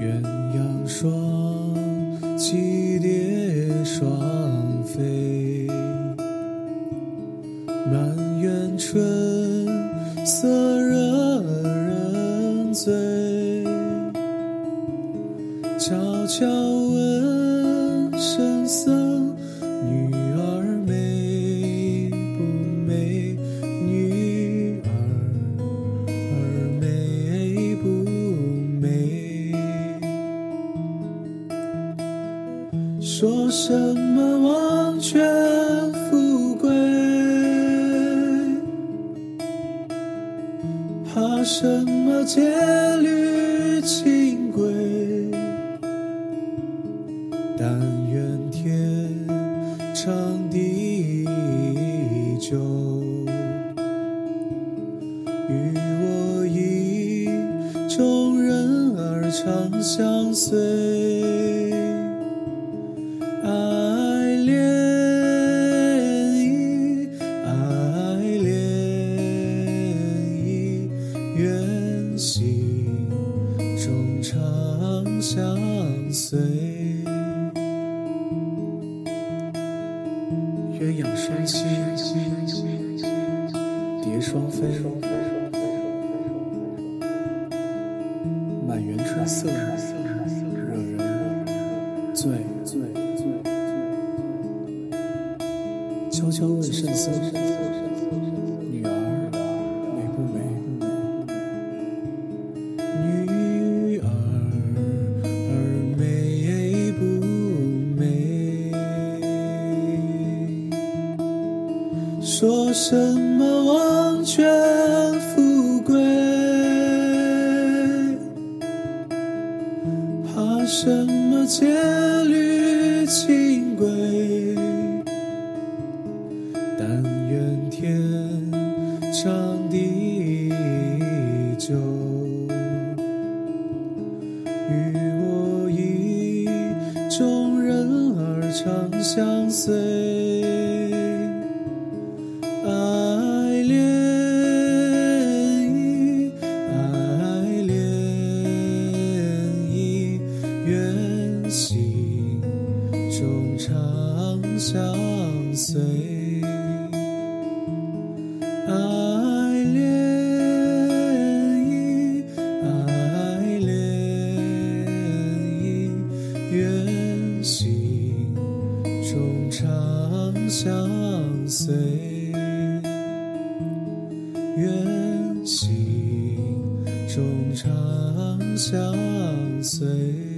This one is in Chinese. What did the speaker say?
鸳鸯双栖蝶双飞，满园春色惹人醉。悄悄问圣僧，女说什么王权富贵，怕什么戒律清规？但愿天长地久，与我意，众人儿长相随。相随。鸳鸯双栖，蝶双飞，满园春色惹人醉。悄悄问圣僧，怕什么王权富贵？怕什么戒律清规？但愿天长地久，与我意，众人儿长相随。长相随。爱恋意，爱恋意，愿心中长相随。愿心中长相随。